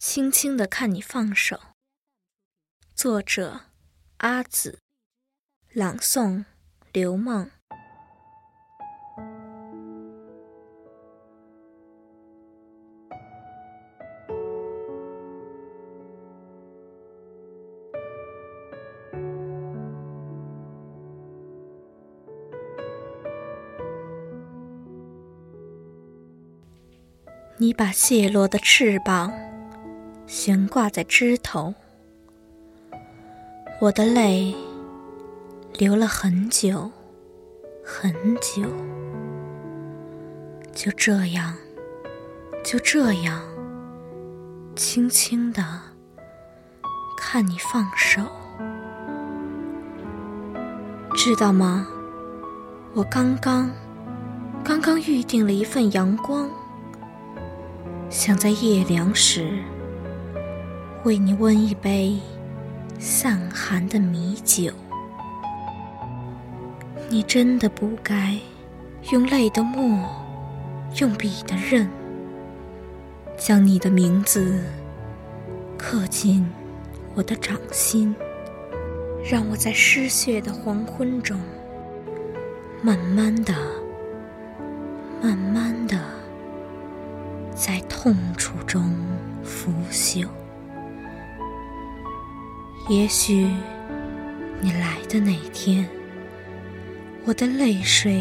轻轻的看你放手。作者：阿紫，朗诵：刘梦。你把泄落的翅膀悬挂在枝头，我的泪流了很久很久，就这样，就这样，轻轻的看你放手，知道吗？我刚刚，刚刚预定了一份阳光。想在夜凉时，为你温一杯散寒的米酒。你真的不该用泪的墨，用笔的刃，将你的名字刻进我的掌心，让我在失血的黄昏中，慢慢的，慢慢的。在痛楚中腐朽。也许你来的那天，我的泪水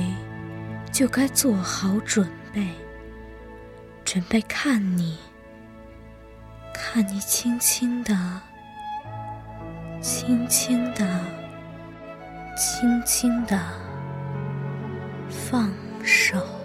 就该做好准备，准备看你，看你轻轻的、轻轻的、轻轻的放手。